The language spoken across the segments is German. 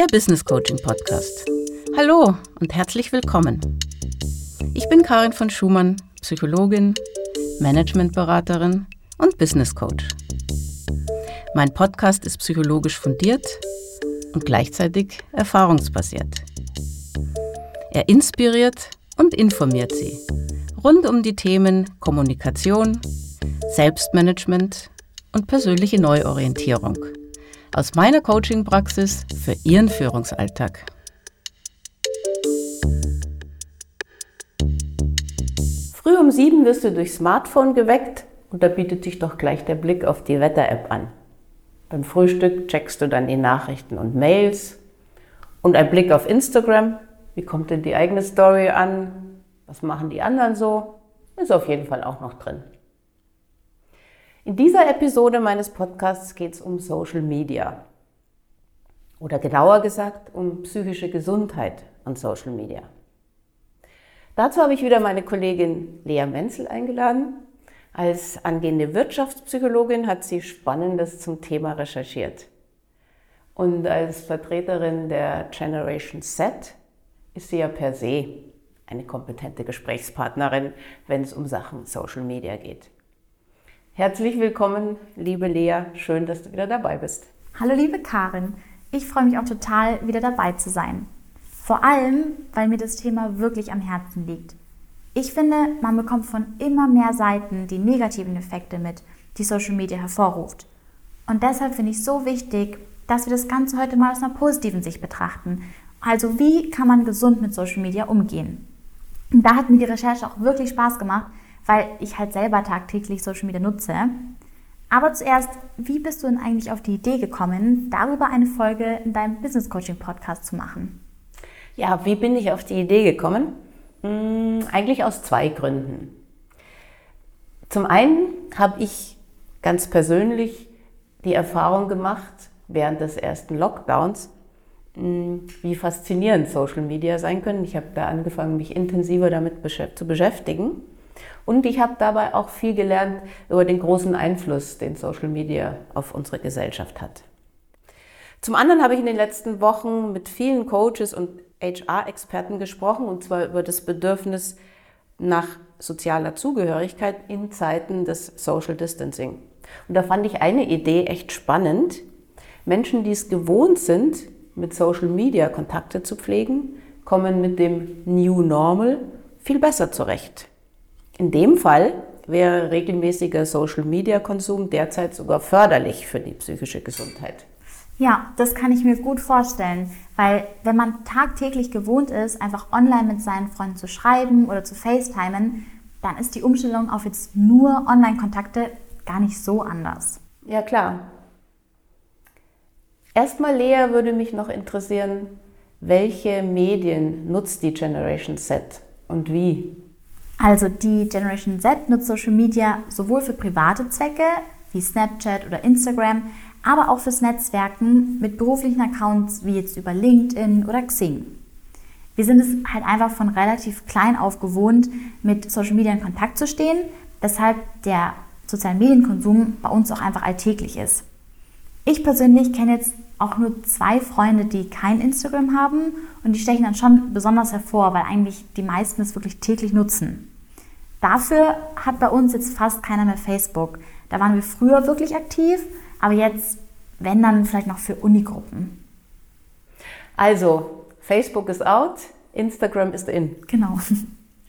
der Business Coaching Podcast. Hallo und herzlich willkommen. Ich bin Karin von Schumann, Psychologin, Managementberaterin und Business Coach. Mein Podcast ist psychologisch fundiert und gleichzeitig erfahrungsbasiert. Er inspiriert und informiert Sie rund um die Themen Kommunikation, Selbstmanagement und persönliche Neuorientierung aus meiner Coaching-Praxis für Ihren Führungsalltag. Früh um sieben wirst du durch Smartphone geweckt und da bietet sich doch gleich der Blick auf die Wetter-App an. Beim Frühstück checkst du dann die Nachrichten und Mails und ein Blick auf Instagram. Wie kommt denn die eigene Story an? Was machen die anderen so? Ist auf jeden Fall auch noch drin. In dieser Episode meines Podcasts geht es um Social Media. Oder genauer gesagt um psychische Gesundheit und Social Media. Dazu habe ich wieder meine Kollegin Lea Menzel eingeladen. Als angehende Wirtschaftspsychologin hat sie Spannendes zum Thema recherchiert. Und als Vertreterin der Generation Z ist sie ja per se eine kompetente Gesprächspartnerin, wenn es um Sachen Social Media geht. Herzlich willkommen, liebe Lea. Schön, dass du wieder dabei bist. Hallo, liebe Karin. Ich freue mich auch total, wieder dabei zu sein. Vor allem, weil mir das Thema wirklich am Herzen liegt. Ich finde, man bekommt von immer mehr Seiten die negativen Effekte mit, die Social Media hervorruft. Und deshalb finde ich es so wichtig, dass wir das Ganze heute mal aus einer positiven Sicht betrachten. Also wie kann man gesund mit Social Media umgehen? Und da hat mir die Recherche auch wirklich Spaß gemacht, weil ich halt selber tagtäglich Social Media nutze. Aber zuerst, wie bist du denn eigentlich auf die Idee gekommen, darüber eine Folge in deinem Business Coaching Podcast zu machen? Ja, wie bin ich auf die Idee gekommen? Hm, eigentlich aus zwei Gründen. Zum einen habe ich ganz persönlich die Erfahrung gemacht, während des ersten Lockdowns, hm, wie faszinierend Social Media sein können. Ich habe da angefangen, mich intensiver damit zu beschäftigen. Und ich habe dabei auch viel gelernt über den großen Einfluss, den Social Media auf unsere Gesellschaft hat. Zum anderen habe ich in den letzten Wochen mit vielen Coaches und HR-Experten gesprochen, und zwar über das Bedürfnis nach sozialer Zugehörigkeit in Zeiten des Social Distancing. Und da fand ich eine Idee echt spannend. Menschen, die es gewohnt sind, mit Social Media Kontakte zu pflegen, kommen mit dem New Normal viel besser zurecht. In dem Fall wäre regelmäßiger Social-Media-Konsum derzeit sogar förderlich für die psychische Gesundheit. Ja, das kann ich mir gut vorstellen, weil wenn man tagtäglich gewohnt ist, einfach online mit seinen Freunden zu schreiben oder zu FaceTimen, dann ist die Umstellung auf jetzt nur Online-Kontakte gar nicht so anders. Ja, klar. Erstmal, Lea, würde mich noch interessieren, welche Medien nutzt die Generation Z und wie? Also die Generation Z nutzt Social Media sowohl für private Zwecke wie Snapchat oder Instagram, aber auch fürs Netzwerken mit beruflichen Accounts wie jetzt über LinkedIn oder Xing. Wir sind es halt einfach von relativ klein auf gewohnt, mit Social Media in Kontakt zu stehen, weshalb der sozialen Medienkonsum bei uns auch einfach alltäglich ist. Ich persönlich kenne jetzt auch nur zwei Freunde, die kein Instagram haben und die stechen dann schon besonders hervor, weil eigentlich die meisten es wirklich täglich nutzen. Dafür hat bei uns jetzt fast keiner mehr Facebook. Da waren wir früher wirklich aktiv, aber jetzt, wenn dann vielleicht noch für Unigruppen. Also, Facebook ist out, Instagram ist in. Genau.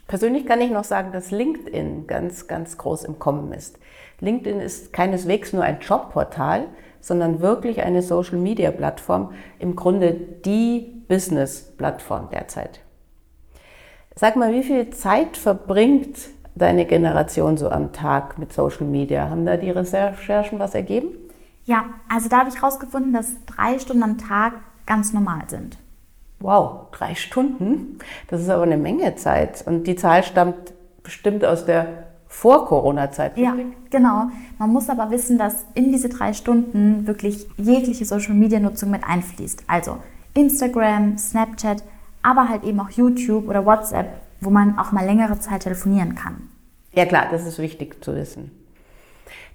Persönlich kann ich noch sagen, dass LinkedIn ganz, ganz groß im Kommen ist. LinkedIn ist keineswegs nur ein Jobportal, sondern wirklich eine Social-Media-Plattform, im Grunde die Business-Plattform derzeit. Sag mal, wie viel Zeit verbringt deine Generation so am Tag mit Social Media? Haben da die Recherchen was ergeben? Ja, also da habe ich herausgefunden, dass drei Stunden am Tag ganz normal sind. Wow, drei Stunden? Das ist aber eine Menge Zeit. Und die Zahl stammt bestimmt aus der Vor-Corona-Zeit. Ja, genau. Man muss aber wissen, dass in diese drei Stunden wirklich jegliche Social-Media-Nutzung mit einfließt. Also Instagram, Snapchat, aber halt eben auch YouTube oder WhatsApp wo man auch mal längere Zeit telefonieren kann. Ja klar, das ist wichtig zu wissen.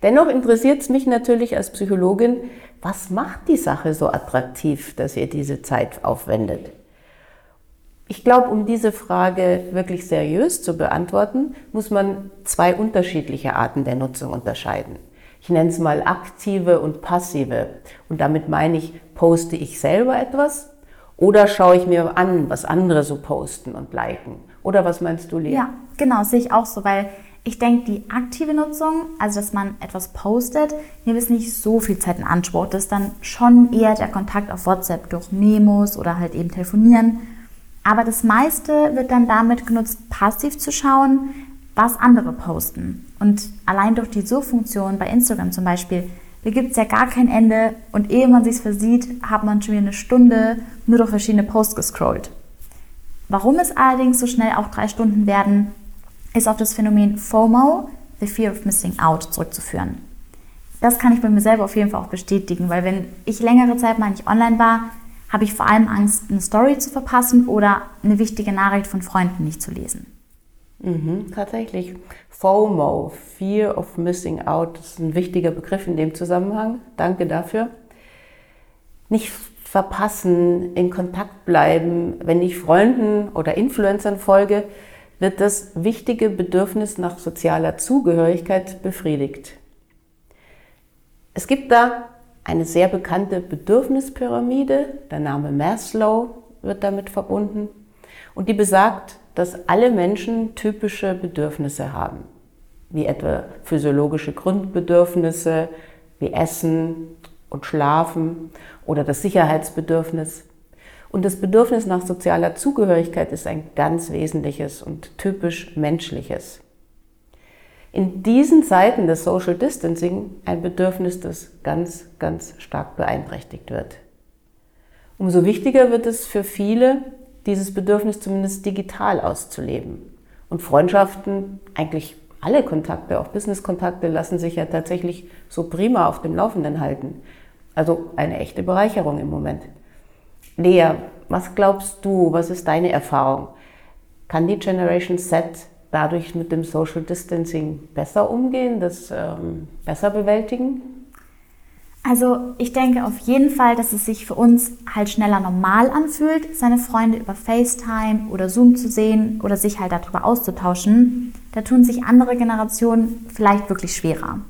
Dennoch interessiert es mich natürlich als Psychologin, was macht die Sache so attraktiv, dass ihr diese Zeit aufwendet? Ich glaube, um diese Frage wirklich seriös zu beantworten, muss man zwei unterschiedliche Arten der Nutzung unterscheiden. Ich nenne es mal aktive und passive. Und damit meine ich, poste ich selber etwas oder schaue ich mir an, was andere so posten und liken? Oder was meinst du, Lea? Ja, genau, sehe ich auch so, weil ich denke, die aktive Nutzung, also dass man etwas postet, nimmt es nicht so viel Zeit in Anspruch. Das ist dann schon eher der Kontakt auf WhatsApp durch Memos oder halt eben telefonieren. Aber das meiste wird dann damit genutzt, passiv zu schauen, was andere posten. Und allein durch die Suchfunktion bei Instagram zum Beispiel, da gibt es ja gar kein Ende und ehe man sich versieht, hat man schon wieder eine Stunde nur durch verschiedene Posts gescrollt. Warum es allerdings so schnell auch drei Stunden werden, ist auf das Phänomen FOMO, the Fear of Missing Out, zurückzuführen. Das kann ich bei mir selber auf jeden Fall auch bestätigen, weil wenn ich längere Zeit mal nicht online war, habe ich vor allem Angst, eine Story zu verpassen oder eine wichtige Nachricht von Freunden nicht zu lesen. Mhm, tatsächlich. FOMO, Fear of Missing Out, ist ein wichtiger Begriff in dem Zusammenhang. Danke dafür. Nicht verpassen, in Kontakt bleiben. Wenn ich Freunden oder Influencern folge, wird das wichtige Bedürfnis nach sozialer Zugehörigkeit befriedigt. Es gibt da eine sehr bekannte Bedürfnispyramide, der Name Maslow wird damit verbunden, und die besagt, dass alle Menschen typische Bedürfnisse haben, wie etwa physiologische Grundbedürfnisse wie Essen und Schlafen oder das Sicherheitsbedürfnis. Und das Bedürfnis nach sozialer Zugehörigkeit ist ein ganz wesentliches und typisch menschliches in diesen Zeiten des Social Distancing ein Bedürfnis, das ganz, ganz stark beeinträchtigt wird. Umso wichtiger wird es für viele, dieses Bedürfnis zumindest digital auszuleben. Und Freundschaften, eigentlich alle Kontakte, auch Business-Kontakte, lassen sich ja tatsächlich so prima auf dem Laufenden halten. Also eine echte Bereicherung im Moment. Lea, was glaubst du, was ist deine Erfahrung? Kann die Generation Z dadurch mit dem Social Distancing besser umgehen, das ähm, besser bewältigen? Also ich denke auf jeden Fall, dass es sich für uns halt schneller normal anfühlt, seine Freunde über FaceTime oder Zoom zu sehen oder sich halt darüber auszutauschen. Da tun sich andere Generationen vielleicht wirklich schwerer.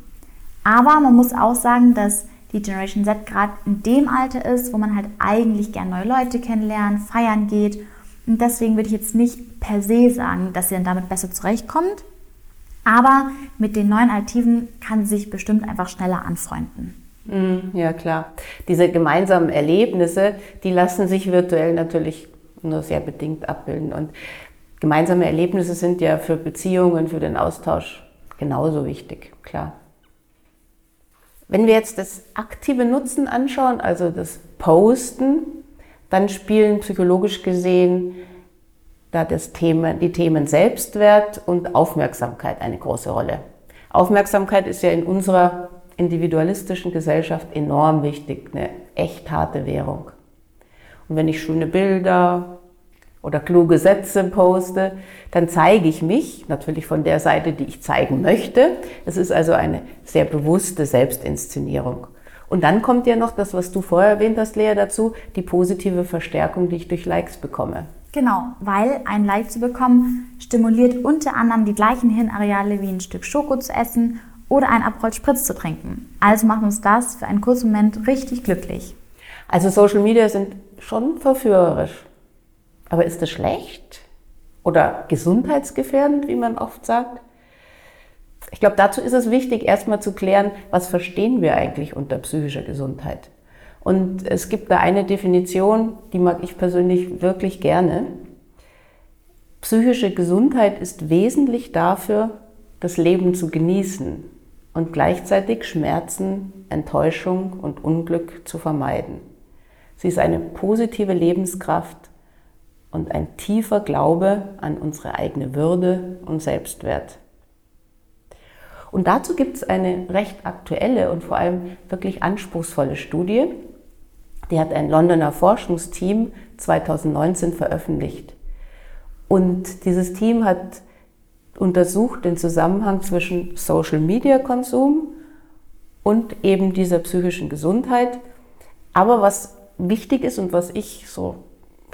Aber man muss auch sagen, dass die Generation Z gerade in dem Alter ist, wo man halt eigentlich gern neue Leute kennenlernt, feiern geht und deswegen würde ich jetzt nicht per se sagen, dass sie dann damit besser zurechtkommt. Aber mit den neuen Alternativen kann sie sich bestimmt einfach schneller anfreunden. Mm, ja, klar. Diese gemeinsamen Erlebnisse, die lassen sich virtuell natürlich nur sehr bedingt abbilden. Und gemeinsame Erlebnisse sind ja für Beziehungen, für den Austausch genauso wichtig, klar. Wenn wir jetzt das aktive Nutzen anschauen, also das Posten, dann spielen psychologisch gesehen da das Thema, die Themen Selbstwert und Aufmerksamkeit eine große Rolle. Aufmerksamkeit ist ja in unserer individualistischen Gesellschaft enorm wichtig, eine echt harte Währung. Und wenn ich schöne Bilder oder kluge Sätze poste, dann zeige ich mich natürlich von der Seite, die ich zeigen möchte. Es ist also eine sehr bewusste Selbstinszenierung. Und dann kommt ja noch das, was du vorher erwähnt hast, Lea, dazu, die positive Verstärkung, die ich durch Likes bekomme. Genau, weil ein Like zu bekommen stimuliert unter anderem die gleichen Hirnareale wie ein Stück Schoko zu essen oder ein Abroll Spritz zu trinken. Also macht uns das für einen kurzen Moment richtig glücklich. Also Social Media sind schon verführerisch. Aber ist das schlecht? Oder gesundheitsgefährdend, wie man oft sagt? Ich glaube, dazu ist es wichtig, erstmal zu klären, was verstehen wir eigentlich unter psychischer Gesundheit. Und es gibt da eine Definition, die mag ich persönlich wirklich gerne. Psychische Gesundheit ist wesentlich dafür, das Leben zu genießen und gleichzeitig Schmerzen, Enttäuschung und Unglück zu vermeiden. Sie ist eine positive Lebenskraft und ein tiefer Glaube an unsere eigene Würde und Selbstwert. Und dazu gibt es eine recht aktuelle und vor allem wirklich anspruchsvolle Studie. Die hat ein Londoner Forschungsteam 2019 veröffentlicht. Und dieses Team hat untersucht den Zusammenhang zwischen Social-Media-Konsum und eben dieser psychischen Gesundheit. Aber was wichtig ist und was ich so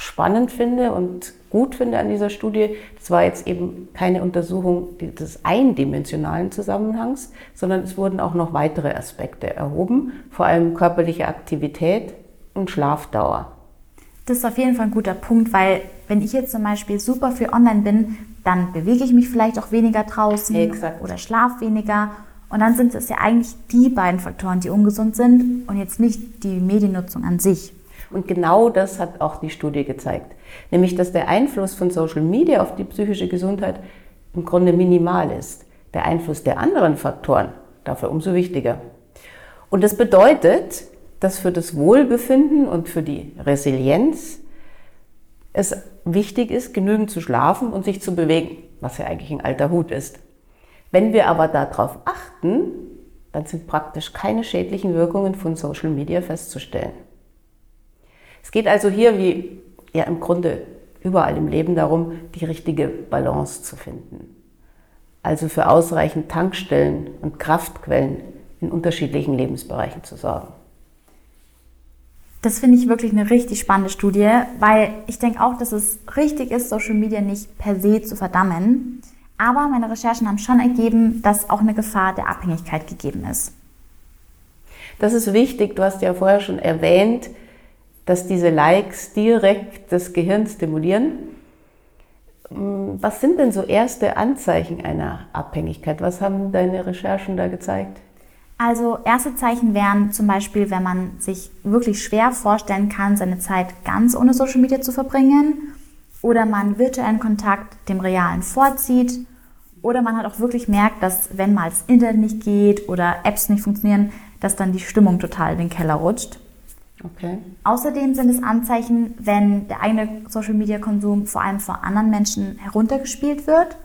spannend finde und gut finde an dieser Studie, das war jetzt eben keine Untersuchung des eindimensionalen Zusammenhangs, sondern es wurden auch noch weitere Aspekte erhoben, vor allem körperliche Aktivität und Schlafdauer. Das ist auf jeden Fall ein guter Punkt, weil wenn ich jetzt zum Beispiel super viel online bin, dann bewege ich mich vielleicht auch weniger draußen Exakt. oder schlaf weniger. Und dann sind es ja eigentlich die beiden Faktoren, die ungesund sind und jetzt nicht die Mediennutzung an sich. Und genau das hat auch die Studie gezeigt. Nämlich, dass der Einfluss von Social Media auf die psychische Gesundheit im Grunde minimal ist. Der Einfluss der anderen Faktoren dafür umso wichtiger. Und das bedeutet, dass für das Wohlbefinden und für die Resilienz es wichtig ist, genügend zu schlafen und sich zu bewegen, was ja eigentlich ein alter Hut ist. Wenn wir aber darauf achten, dann sind praktisch keine schädlichen Wirkungen von Social Media festzustellen. Es geht also hier wie ja im Grunde überall im Leben darum, die richtige Balance zu finden. Also für ausreichend Tankstellen und Kraftquellen in unterschiedlichen Lebensbereichen zu sorgen. Das finde ich wirklich eine richtig spannende Studie, weil ich denke auch, dass es richtig ist, Social Media nicht per se zu verdammen. Aber meine Recherchen haben schon ergeben, dass auch eine Gefahr der Abhängigkeit gegeben ist. Das ist wichtig. Du hast ja vorher schon erwähnt, dass diese Likes direkt das Gehirn stimulieren. Was sind denn so erste Anzeichen einer Abhängigkeit? Was haben deine Recherchen da gezeigt? Also erste Zeichen wären zum Beispiel, wenn man sich wirklich schwer vorstellen kann, seine Zeit ganz ohne Social Media zu verbringen oder man virtuellen Kontakt dem realen vorzieht oder man hat auch wirklich merkt, dass wenn mal das Internet nicht geht oder Apps nicht funktionieren, dass dann die Stimmung total in den Keller rutscht. Okay. Außerdem sind es Anzeichen, wenn der eigene Social Media Konsum vor allem vor anderen Menschen heruntergespielt wird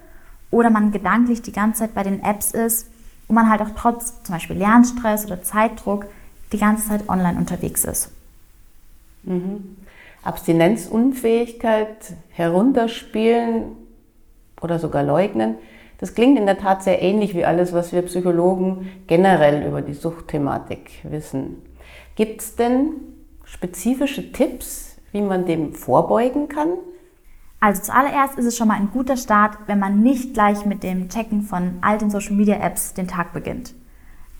oder man gedanklich die ganze Zeit bei den Apps ist und man halt auch trotz zum Beispiel Lernstress oder Zeitdruck die ganze Zeit online unterwegs ist. Mhm. Abstinenzunfähigkeit, herunterspielen oder sogar leugnen, das klingt in der Tat sehr ähnlich wie alles, was wir Psychologen generell über die Suchtthematik wissen. Gibt es denn spezifische Tipps, wie man dem vorbeugen kann? Also zuallererst ist es schon mal ein guter Start, wenn man nicht gleich mit dem Checken von all den Social Media Apps den Tag beginnt.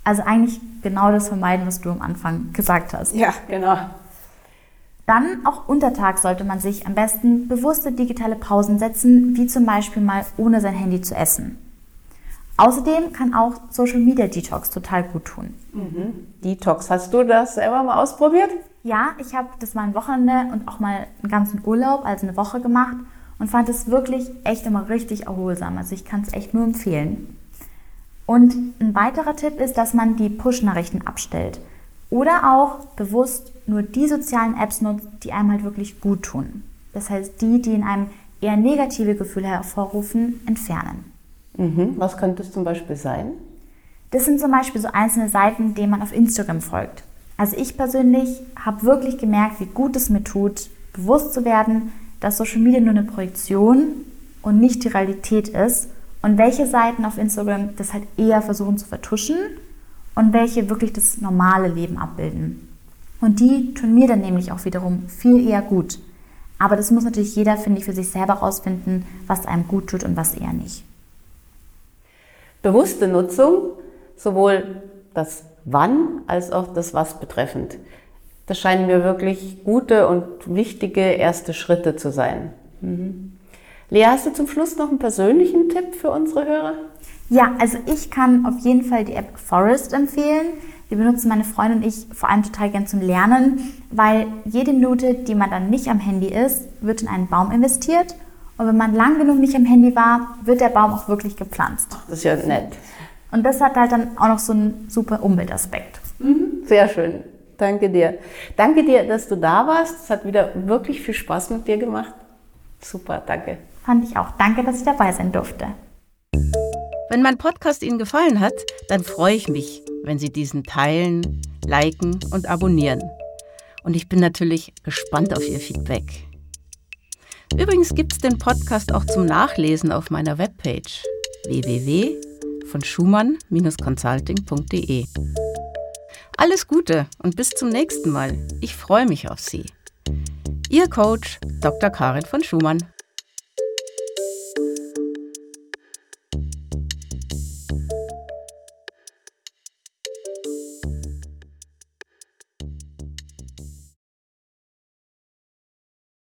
Also eigentlich genau das vermeiden, was du am Anfang gesagt hast. Ja, genau. Dann auch untertags sollte man sich am besten bewusste digitale Pausen setzen, wie zum Beispiel mal ohne sein Handy zu essen. Außerdem kann auch Social Media Detox total gut tun. Mhm. Detox, hast du das selber mal ausprobiert? Ja, ich habe das mal ein Wochenende und auch mal einen ganzen Urlaub, also eine Woche gemacht und fand es wirklich echt immer richtig erholsam. Also ich kann es echt nur empfehlen. Und ein weiterer Tipp ist, dass man die Push-Nachrichten abstellt oder auch bewusst nur die sozialen Apps nutzt, die einem halt wirklich gut tun. Das heißt, die, die in einem eher negative Gefühle hervorrufen, entfernen. Mhm. Was könnte es zum Beispiel sein? Das sind zum Beispiel so einzelne Seiten, denen man auf Instagram folgt. Also ich persönlich habe wirklich gemerkt, wie gut es mir tut, bewusst zu werden, dass Social Media nur eine Projektion und nicht die Realität ist und welche Seiten auf Instagram das halt eher versuchen zu vertuschen und welche wirklich das normale Leben abbilden. Und die tun mir dann nämlich auch wiederum viel eher gut. Aber das muss natürlich jeder, finde ich, für sich selber rausfinden, was einem gut tut und was eher nicht. Bewusste Nutzung, sowohl das Wann als auch das Was betreffend. Das scheinen mir wirklich gute und wichtige erste Schritte zu sein. Mhm. Lea, hast du zum Schluss noch einen persönlichen Tipp für unsere Hörer? Ja, also ich kann auf jeden Fall die App Forest empfehlen. Die benutzen meine Freundin und ich vor allem total gern zum Lernen, weil jede Minute, die man dann nicht am Handy ist, wird in einen Baum investiert. Und wenn man lang genug nicht am Handy war, wird der Baum auch wirklich gepflanzt. Das ist ja nett. Und das hat halt dann auch noch so einen super Umweltaspekt. Mhm, sehr schön. Danke dir. Danke dir, dass du da warst. Es hat wieder wirklich viel Spaß mit dir gemacht. Super, danke. Fand ich auch. Danke, dass ich dabei sein durfte. Wenn mein Podcast Ihnen gefallen hat, dann freue ich mich, wenn Sie diesen teilen, liken und abonnieren. Und ich bin natürlich gespannt auf Ihr Feedback. Übrigens gibt es den Podcast auch zum Nachlesen auf meiner Webpage www von schumann-consulting.de. Alles Gute und bis zum nächsten Mal. Ich freue mich auf Sie. Ihr Coach Dr. Karin von Schumann.